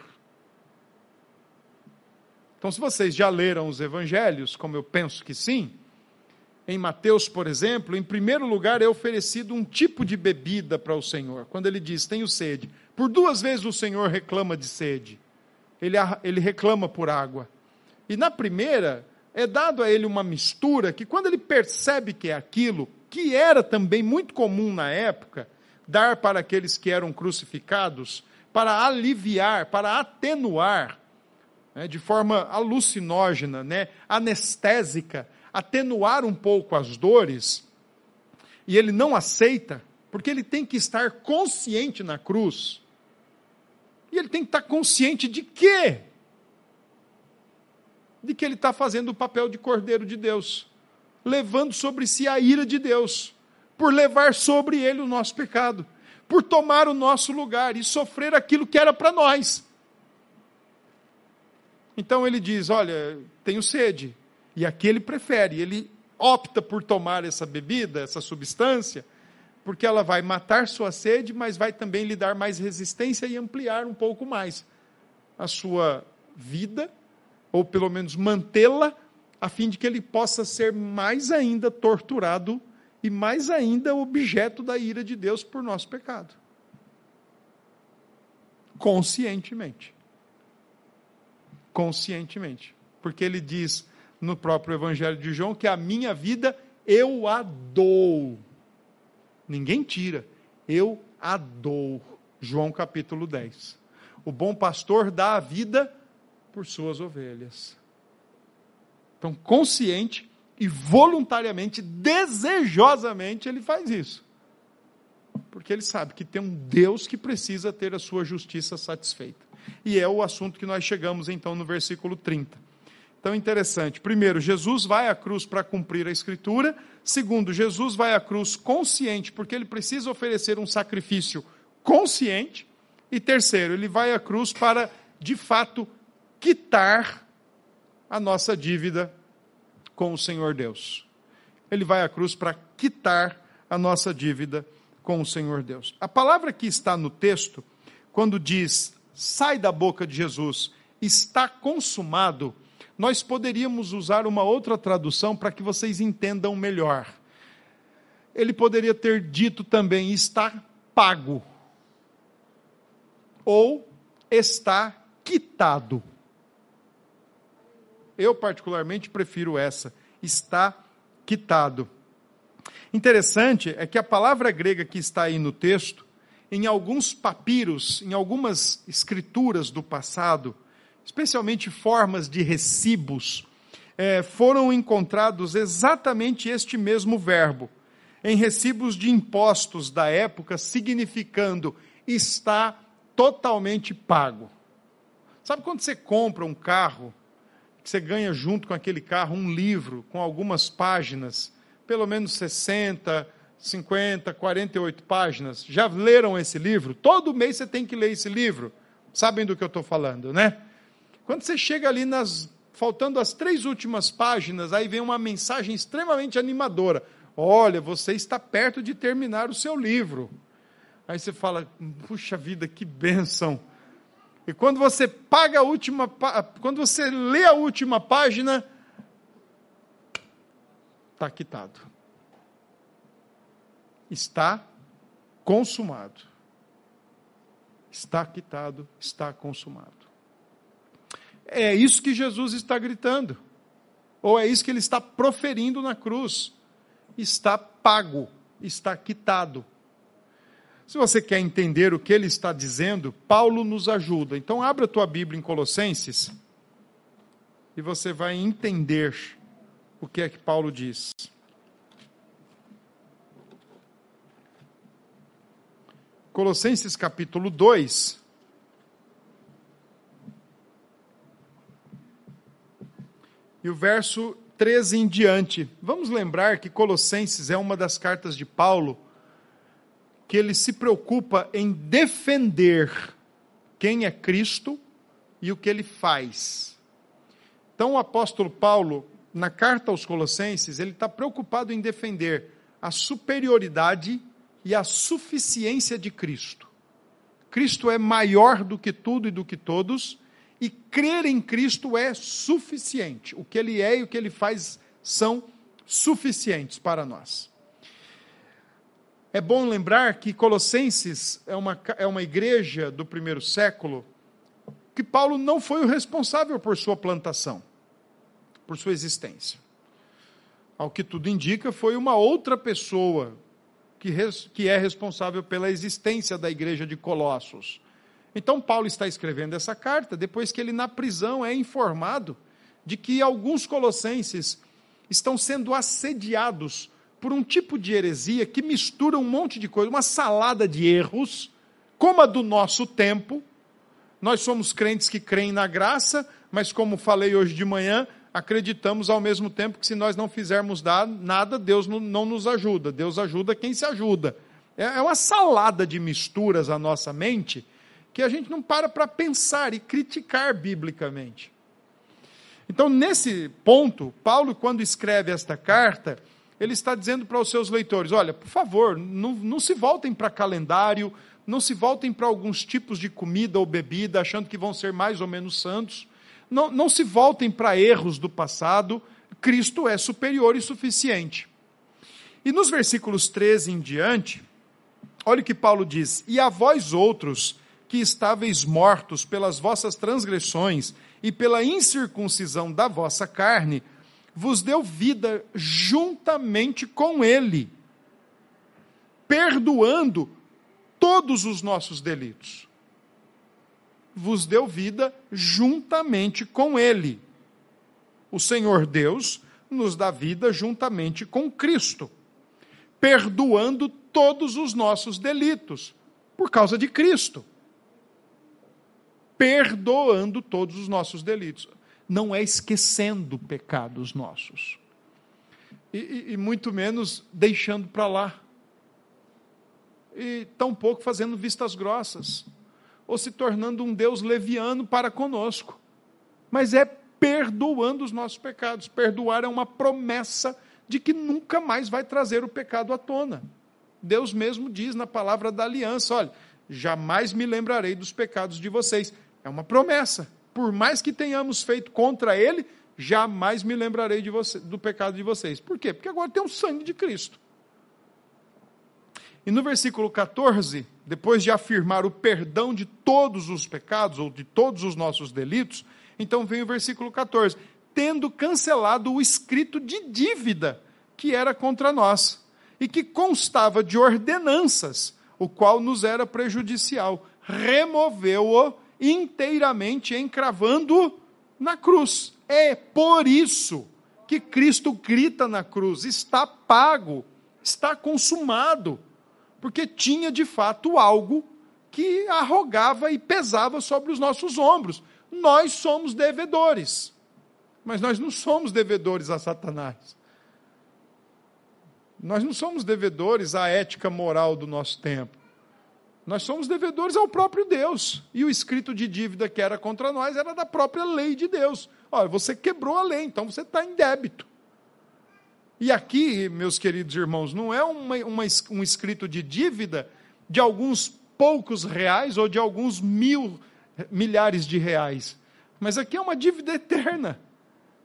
Então, se vocês já leram os evangelhos, como eu penso que sim, em Mateus, por exemplo, em primeiro lugar é oferecido um tipo de bebida para o Senhor. Quando ele diz, tenho sede. Por duas vezes o Senhor reclama de sede. Ele, ele reclama por água. E na primeira, é dado a ele uma mistura que, quando ele percebe que é aquilo, que era também muito comum na época, dar para aqueles que eram crucificados, para aliviar, para atenuar, né, de forma alucinógena, né, anestésica, atenuar um pouco as dores, e ele não aceita, porque ele tem que estar consciente na cruz. E ele tem que estar consciente de quê? De que ele está fazendo o papel de cordeiro de Deus, levando sobre si a ira de Deus, por levar sobre ele o nosso pecado, por tomar o nosso lugar e sofrer aquilo que era para nós. Então ele diz: Olha, tenho sede, e aqui ele prefere, ele opta por tomar essa bebida, essa substância, porque ela vai matar sua sede, mas vai também lhe dar mais resistência e ampliar um pouco mais a sua vida, ou pelo menos mantê-la, a fim de que ele possa ser mais ainda torturado e mais ainda objeto da ira de Deus por nosso pecado. Conscientemente. Conscientemente. Porque ele diz: no próprio Evangelho de João que a minha vida eu a dou. Ninguém tira, eu a dou. João capítulo 10. O bom pastor dá a vida por suas ovelhas. Então, consciente e voluntariamente, desejosamente, ele faz isso. Porque ele sabe que tem um Deus que precisa ter a sua justiça satisfeita. E é o assunto que nós chegamos então no versículo 30 tão interessante. Primeiro, Jesus vai à cruz para cumprir a Escritura. Segundo, Jesus vai à cruz consciente, porque ele precisa oferecer um sacrifício consciente. E terceiro, ele vai à cruz para, de fato, quitar a nossa dívida com o Senhor Deus. Ele vai à cruz para quitar a nossa dívida com o Senhor Deus. A palavra que está no texto, quando diz, sai da boca de Jesus, está consumado, nós poderíamos usar uma outra tradução para que vocês entendam melhor. Ele poderia ter dito também: está pago. Ou está quitado. Eu, particularmente, prefiro essa. Está quitado. Interessante é que a palavra grega que está aí no texto, em alguns papiros, em algumas escrituras do passado, especialmente formas de recibos, é, foram encontrados exatamente este mesmo verbo, em recibos de impostos da época, significando está totalmente pago. Sabe quando você compra um carro, você ganha junto com aquele carro um livro com algumas páginas, pelo menos 60, 50, 48 páginas? Já leram esse livro? Todo mês você tem que ler esse livro. Sabem do que eu estou falando, né? Quando você chega ali nas faltando as três últimas páginas, aí vem uma mensagem extremamente animadora. Olha, você está perto de terminar o seu livro. Aí você fala, puxa vida, que bênção. E quando você paga a última, quando você lê a última página, está quitado. Está consumado. Está quitado, está consumado. É isso que Jesus está gritando. Ou é isso que ele está proferindo na cruz. Está pago, está quitado. Se você quer entender o que ele está dizendo, Paulo nos ajuda. Então, abra a tua Bíblia em Colossenses e você vai entender o que é que Paulo diz. Colossenses capítulo 2. E o verso 13 em diante. Vamos lembrar que Colossenses é uma das cartas de Paulo que ele se preocupa em defender quem é Cristo e o que ele faz. Então, o apóstolo Paulo, na carta aos Colossenses, ele está preocupado em defender a superioridade e a suficiência de Cristo. Cristo é maior do que tudo e do que todos, e crer em Cristo é suficiente. O que ele é e o que ele faz são suficientes para nós. É bom lembrar que Colossenses é uma, é uma igreja do primeiro século que Paulo não foi o responsável por sua plantação, por sua existência. Ao que tudo indica, foi uma outra pessoa que, res, que é responsável pela existência da igreja de Colossos. Então, Paulo está escrevendo essa carta depois que ele, na prisão, é informado de que alguns colossenses estão sendo assediados por um tipo de heresia que mistura um monte de coisa, uma salada de erros, como a do nosso tempo. Nós somos crentes que creem na graça, mas como falei hoje de manhã, acreditamos ao mesmo tempo que se nós não fizermos nada, Deus não nos ajuda. Deus ajuda quem se ajuda. É, é uma salada de misturas a nossa mente que a gente não para para pensar e criticar biblicamente. Então, nesse ponto, Paulo, quando escreve esta carta, ele está dizendo para os seus leitores: olha, por favor, não, não se voltem para calendário, não se voltem para alguns tipos de comida ou bebida, achando que vão ser mais ou menos santos. Não, não se voltem para erros do passado. Cristo é superior e suficiente. E nos versículos 13 em diante, olha o que Paulo diz: E a vós outros, que estáveis mortos pelas vossas transgressões e pela incircuncisão da vossa carne, vos deu vida juntamente com Ele, perdoando todos os nossos delitos. Vos deu vida juntamente com Ele. O Senhor Deus nos dá vida juntamente com Cristo, perdoando todos os nossos delitos, por causa de Cristo. Perdoando todos os nossos delitos não é esquecendo pecados nossos. E, e, e muito menos deixando para lá. E tampouco fazendo vistas grossas. Ou se tornando um Deus leviano para conosco. Mas é perdoando os nossos pecados. Perdoar é uma promessa de que nunca mais vai trazer o pecado à tona. Deus mesmo diz na palavra da aliança: olha, jamais me lembrarei dos pecados de vocês. É uma promessa por mais que tenhamos feito contra ele, jamais me lembrarei de você, do pecado de vocês. Por quê? Porque agora tem o sangue de Cristo. E no versículo 14, depois de afirmar o perdão de todos os pecados, ou de todos os nossos delitos, então vem o versículo 14: tendo cancelado o escrito de dívida que era contra nós, e que constava de ordenanças, o qual nos era prejudicial, removeu-o inteiramente encravando na cruz. É por isso que Cristo grita na cruz: está pago, está consumado, porque tinha de fato algo que arrogava e pesava sobre os nossos ombros. Nós somos devedores, mas nós não somos devedores a Satanás. Nós não somos devedores à ética moral do nosso tempo. Nós somos devedores ao próprio Deus. E o escrito de dívida que era contra nós era da própria lei de Deus. Olha, você quebrou a lei, então você está em débito. E aqui, meus queridos irmãos, não é uma, uma, um escrito de dívida de alguns poucos reais ou de alguns mil milhares de reais. Mas aqui é uma dívida eterna,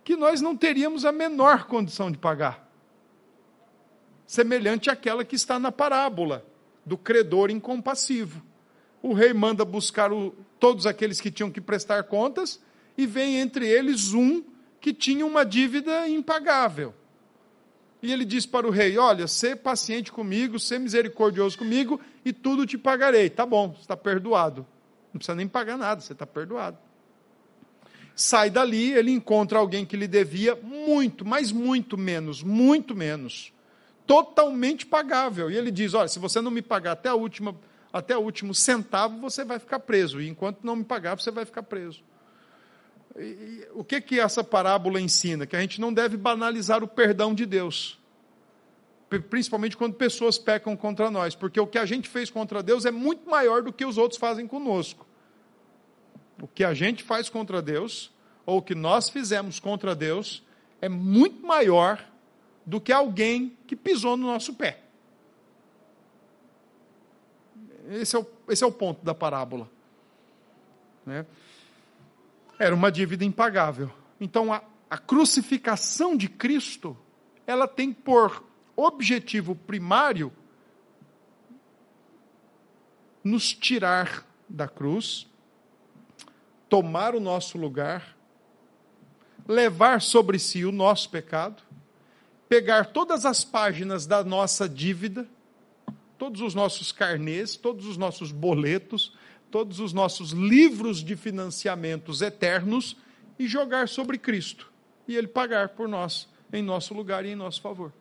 que nós não teríamos a menor condição de pagar. Semelhante àquela que está na parábola do credor incompassivo. O rei manda buscar o, todos aqueles que tinham que prestar contas e vem entre eles um que tinha uma dívida impagável. E ele diz para o rei: Olha, sê paciente comigo, sê misericordioso comigo e tudo te pagarei. Tá bom, está perdoado. Não precisa nem pagar nada, você está perdoado. Sai dali, ele encontra alguém que lhe devia muito, mas muito menos, muito menos totalmente pagável. E ele diz: olha, se você não me pagar até a última, até o último centavo, você vai ficar preso. E enquanto não me pagar, você vai ficar preso. o que que essa parábola ensina? Que a gente não deve banalizar o perdão de Deus. Principalmente quando pessoas pecam contra nós, porque o que a gente fez contra Deus é muito maior do que os outros fazem conosco. O que a gente faz contra Deus, ou o que nós fizemos contra Deus, é muito maior do que alguém que pisou no nosso pé. Esse é o, esse é o ponto da parábola. Né? Era uma dívida impagável. Então, a, a crucificação de Cristo, ela tem por objetivo primário nos tirar da cruz, tomar o nosso lugar, levar sobre si o nosso pecado, pegar todas as páginas da nossa dívida, todos os nossos carnês, todos os nossos boletos, todos os nossos livros de financiamentos eternos e jogar sobre Cristo e ele pagar por nós, em nosso lugar e em nosso favor.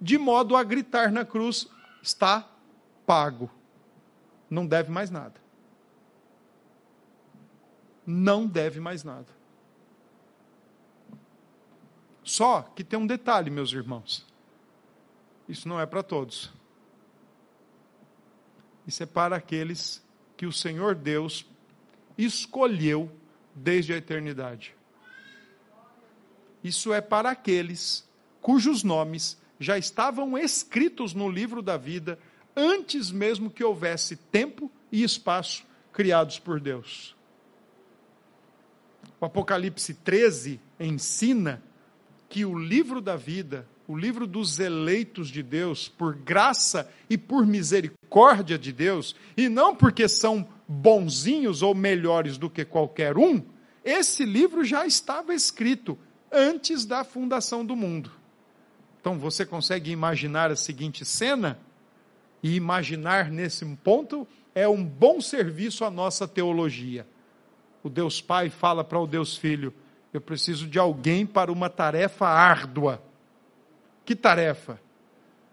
De modo a gritar na cruz: está pago. Não deve mais nada. Não deve mais nada. Só que tem um detalhe, meus irmãos. Isso não é para todos. Isso é para aqueles que o Senhor Deus escolheu desde a eternidade. Isso é para aqueles cujos nomes já estavam escritos no livro da vida antes mesmo que houvesse tempo e espaço criados por Deus. O Apocalipse 13 ensina que o livro da vida, o livro dos eleitos de Deus, por graça e por misericórdia de Deus, e não porque são bonzinhos ou melhores do que qualquer um, esse livro já estava escrito antes da fundação do mundo. Então você consegue imaginar a seguinte cena? E imaginar nesse ponto é um bom serviço à nossa teologia. O Deus Pai fala para o Deus Filho: eu preciso de alguém para uma tarefa árdua. Que tarefa?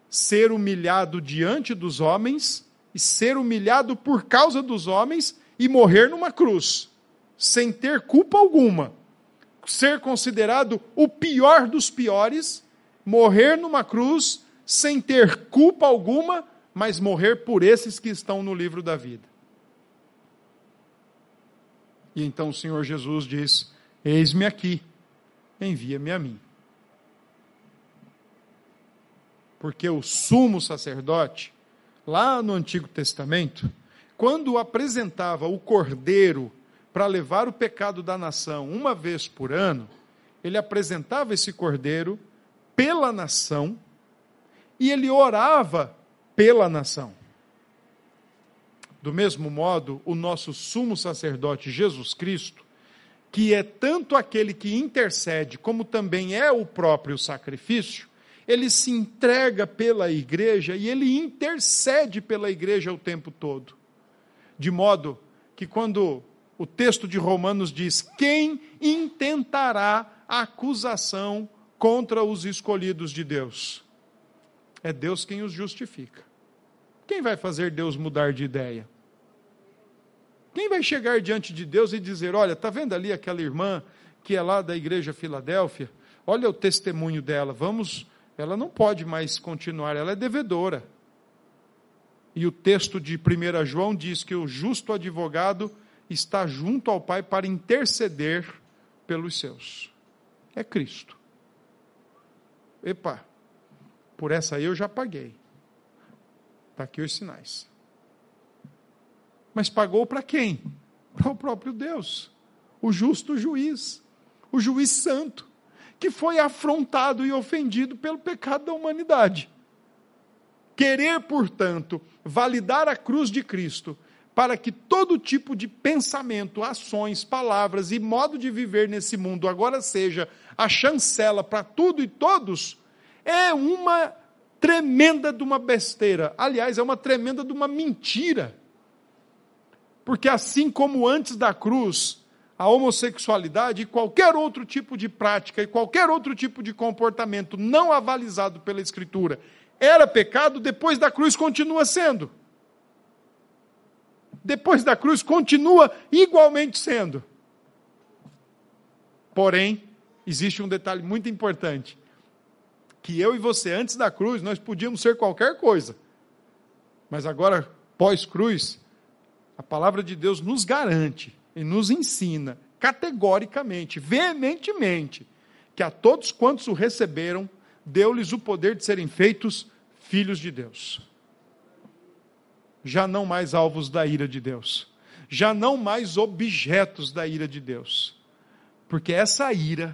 Ser humilhado diante dos homens e ser humilhado por causa dos homens e morrer numa cruz, sem ter culpa alguma. Ser considerado o pior dos piores, morrer numa cruz sem ter culpa alguma, mas morrer por esses que estão no livro da vida. E então o Senhor Jesus diz: Eis-me aqui, envia-me a mim. Porque o sumo sacerdote, lá no Antigo Testamento, quando apresentava o cordeiro para levar o pecado da nação uma vez por ano, ele apresentava esse cordeiro pela nação e ele orava pela nação. Do mesmo modo, o nosso sumo sacerdote Jesus Cristo, que é tanto aquele que intercede, como também é o próprio sacrifício, ele se entrega pela igreja e ele intercede pela igreja o tempo todo. De modo que quando o texto de Romanos diz: Quem intentará acusação contra os escolhidos de Deus? É Deus quem os justifica. Quem vai fazer Deus mudar de ideia? Quem vai chegar diante de Deus e dizer: Olha, está vendo ali aquela irmã que é lá da igreja Filadélfia? Olha o testemunho dela, vamos. Ela não pode mais continuar, ela é devedora. E o texto de 1 João diz que o justo advogado está junto ao Pai para interceder pelos seus. É Cristo. Epa, por essa aí eu já paguei. Está aqui os sinais. Mas pagou para quem? Para o próprio Deus, o justo juiz, o juiz santo, que foi afrontado e ofendido pelo pecado da humanidade. Querer, portanto, validar a cruz de Cristo para que todo tipo de pensamento, ações, palavras e modo de viver nesse mundo agora seja a chancela para tudo e todos, é uma tremenda de uma besteira. Aliás, é uma tremenda de uma mentira. Porque assim como antes da cruz, a homossexualidade e qualquer outro tipo de prática e qualquer outro tipo de comportamento não avalizado pela Escritura era pecado, depois da cruz continua sendo. Depois da cruz continua igualmente sendo. Porém, existe um detalhe muito importante: que eu e você, antes da cruz, nós podíamos ser qualquer coisa. Mas agora, pós-cruz, a palavra de Deus nos garante e nos ensina categoricamente, veementemente, que a todos quantos o receberam, deu-lhes o poder de serem feitos filhos de Deus. Já não mais alvos da ira de Deus, já não mais objetos da ira de Deus, porque essa ira,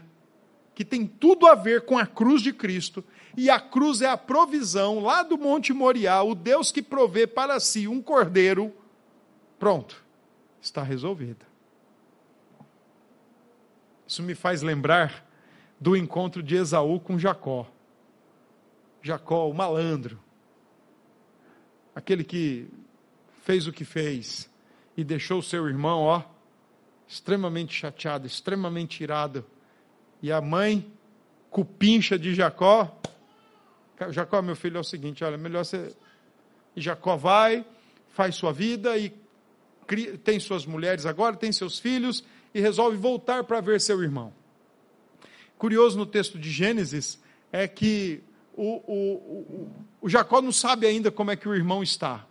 que tem tudo a ver com a cruz de Cristo, e a cruz é a provisão lá do Monte Moriá, o Deus que provê para si um cordeiro, pronto, está resolvida. Isso me faz lembrar do encontro de Esaú com Jacó. Jacó, o malandro, aquele que fez o que fez e deixou seu irmão, ó, extremamente chateado, extremamente irado. E a mãe, cupincha de Jacó, Jacó, meu filho, é o seguinte, olha, melhor você... E Jacó vai, faz sua vida e tem suas mulheres agora, tem seus filhos e resolve voltar para ver seu irmão. Curioso no texto de Gênesis é que o, o, o, o Jacó não sabe ainda como é que o irmão está,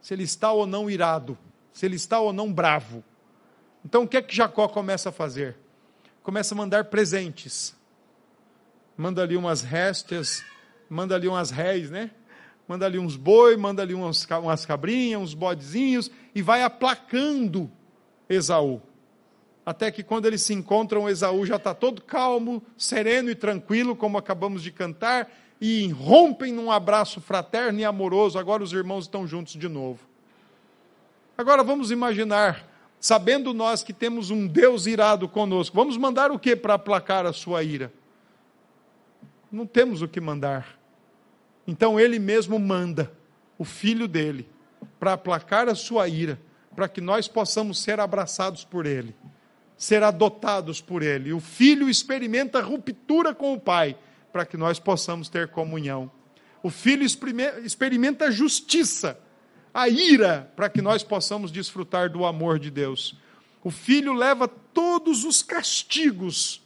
se ele está ou não irado, se ele está ou não bravo. Então o que é que Jacó começa a fazer? Começa a mandar presentes. Manda ali umas réstias, manda ali umas réis, né? Manda ali uns boi, manda ali umas, umas cabrinhas, uns bodezinhos, e vai aplacando Esaú até que quando eles se encontram, Esaú já está todo calmo, sereno e tranquilo, como acabamos de cantar, e rompem num abraço fraterno e amoroso. Agora os irmãos estão juntos de novo. Agora vamos imaginar, sabendo nós que temos um Deus irado conosco, vamos mandar o que para aplacar a sua ira? Não temos o que mandar. Então ele mesmo manda o filho dele para aplacar a sua ira, para que nós possamos ser abraçados por ele ser adotados por Ele. O filho experimenta ruptura com o pai, para que nós possamos ter comunhão. O filho experimenta justiça, a ira, para que nós possamos desfrutar do amor de Deus. O filho leva todos os castigos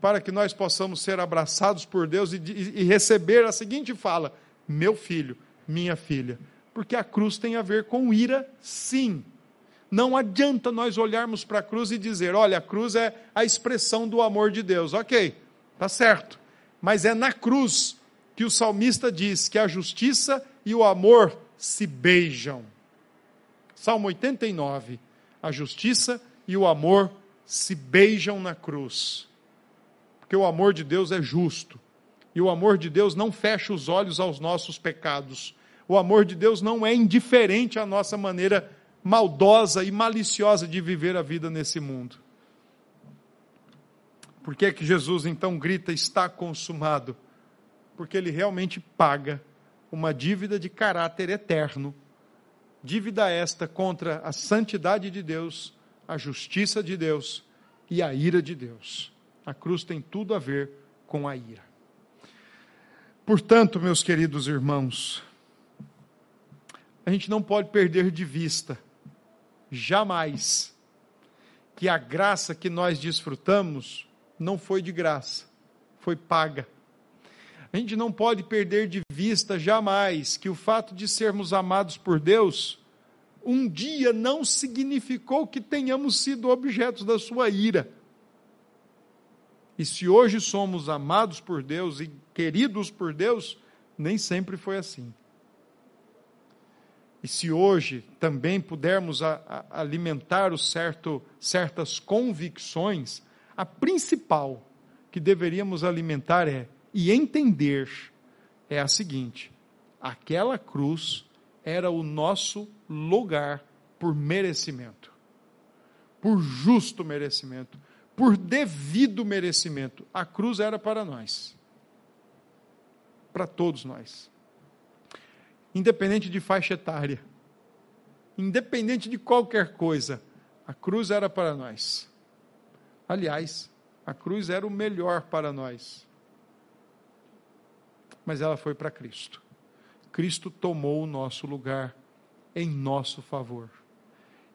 para que nós possamos ser abraçados por Deus e, e, receber a seguinte fala: meu filho, minha filha. Porque a cruz tem a ver com ira, sim não adianta nós olharmos para a cruz e dizer, olha, a cruz é a expressão do amor de Deus. Ok, está certo. Mas é na cruz que o salmista diz que a justiça e o amor se beijam. Salmo 89. A justiça e o amor se beijam na cruz. Porque o amor de Deus é justo. E o amor de Deus não fecha os olhos aos nossos pecados. O amor de Deus não é indiferente à nossa maneira maldosa e maliciosa de viver a vida nesse mundo. Por que é que Jesus então grita está consumado? Porque ele realmente paga uma dívida de caráter eterno. Dívida esta contra a santidade de Deus, a justiça de Deus e a ira de Deus. A cruz tem tudo a ver com a ira. Portanto, meus queridos irmãos, a gente não pode perder de vista jamais que a graça que nós desfrutamos não foi de graça, foi paga. A gente não pode perder de vista jamais que o fato de sermos amados por Deus um dia não significou que tenhamos sido objetos da sua ira. E se hoje somos amados por Deus e queridos por Deus, nem sempre foi assim. E se hoje também pudermos a, a alimentar o certo, certas convicções, a principal que deveríamos alimentar é e entender é a seguinte: aquela cruz era o nosso lugar por merecimento, por justo merecimento, por devido merecimento. A cruz era para nós, para todos nós independente de faixa etária, independente de qualquer coisa, a cruz era para nós. Aliás, a cruz era o melhor para nós. Mas ela foi para Cristo. Cristo tomou o nosso lugar em nosso favor.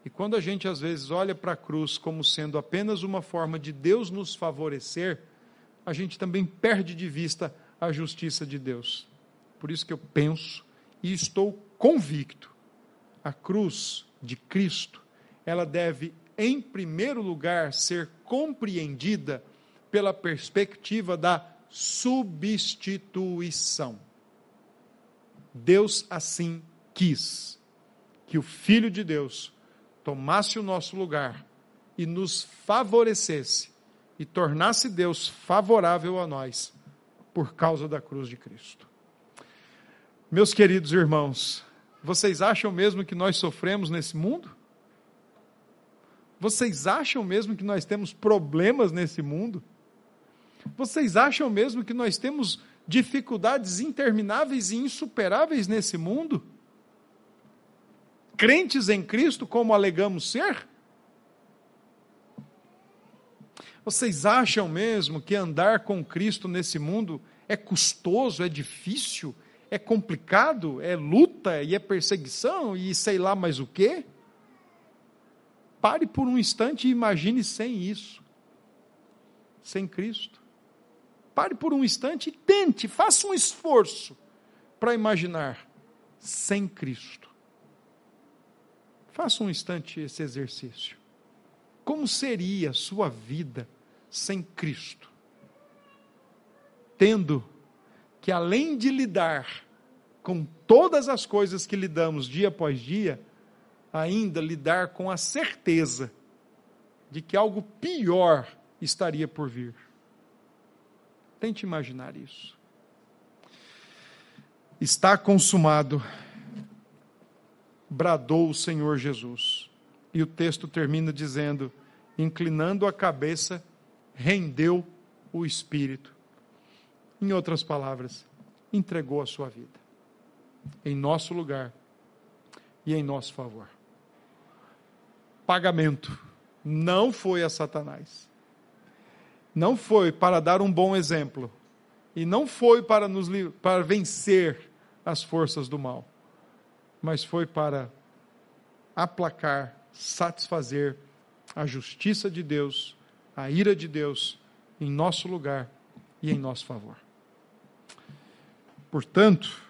E quando a gente às vezes olha para a cruz como sendo apenas uma forma de Deus nos favorecer, a gente também perde de vista a justiça de Deus. Por isso que eu penso e estou convicto, a cruz de Cristo, ela deve em primeiro lugar ser compreendida pela perspectiva da substituição. Deus assim quis que o Filho de Deus tomasse o nosso lugar e nos favorecesse e tornasse Deus favorável a nós por causa da cruz de Cristo. Meus queridos irmãos, vocês acham mesmo que nós sofremos nesse mundo? Vocês acham mesmo que nós temos problemas nesse mundo? Vocês acham mesmo que nós temos dificuldades intermináveis e insuperáveis nesse mundo? Crentes em Cristo, como alegamos ser? Vocês acham mesmo que andar com Cristo nesse mundo é custoso, é difícil, é complicado, é luta e é perseguição e sei lá mais o quê? Pare por um instante e imagine sem isso, sem Cristo. Pare por um instante e tente, faça um esforço para imaginar sem Cristo. Faça um instante esse exercício. Como seria a sua vida sem Cristo? Tendo que, além de lidar com todas as coisas que lidamos dia após dia, ainda lidar com a certeza de que algo pior estaria por vir. Tente imaginar isso. Está consumado, bradou o Senhor Jesus. E o texto termina dizendo: inclinando a cabeça, rendeu o espírito. Em outras palavras, entregou a sua vida em nosso lugar e em nosso favor. Pagamento não foi a Satanás. Não foi para dar um bom exemplo e não foi para nos para vencer as forças do mal, mas foi para aplacar, satisfazer a justiça de Deus, a ira de Deus em nosso lugar e em nosso favor. Portanto,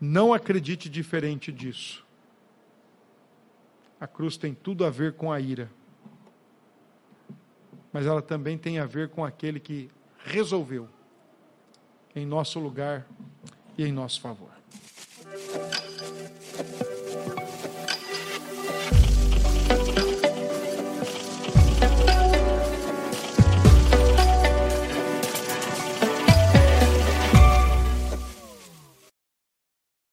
não acredite diferente disso. A cruz tem tudo a ver com a ira, mas ela também tem a ver com aquele que resolveu em nosso lugar e em nosso favor.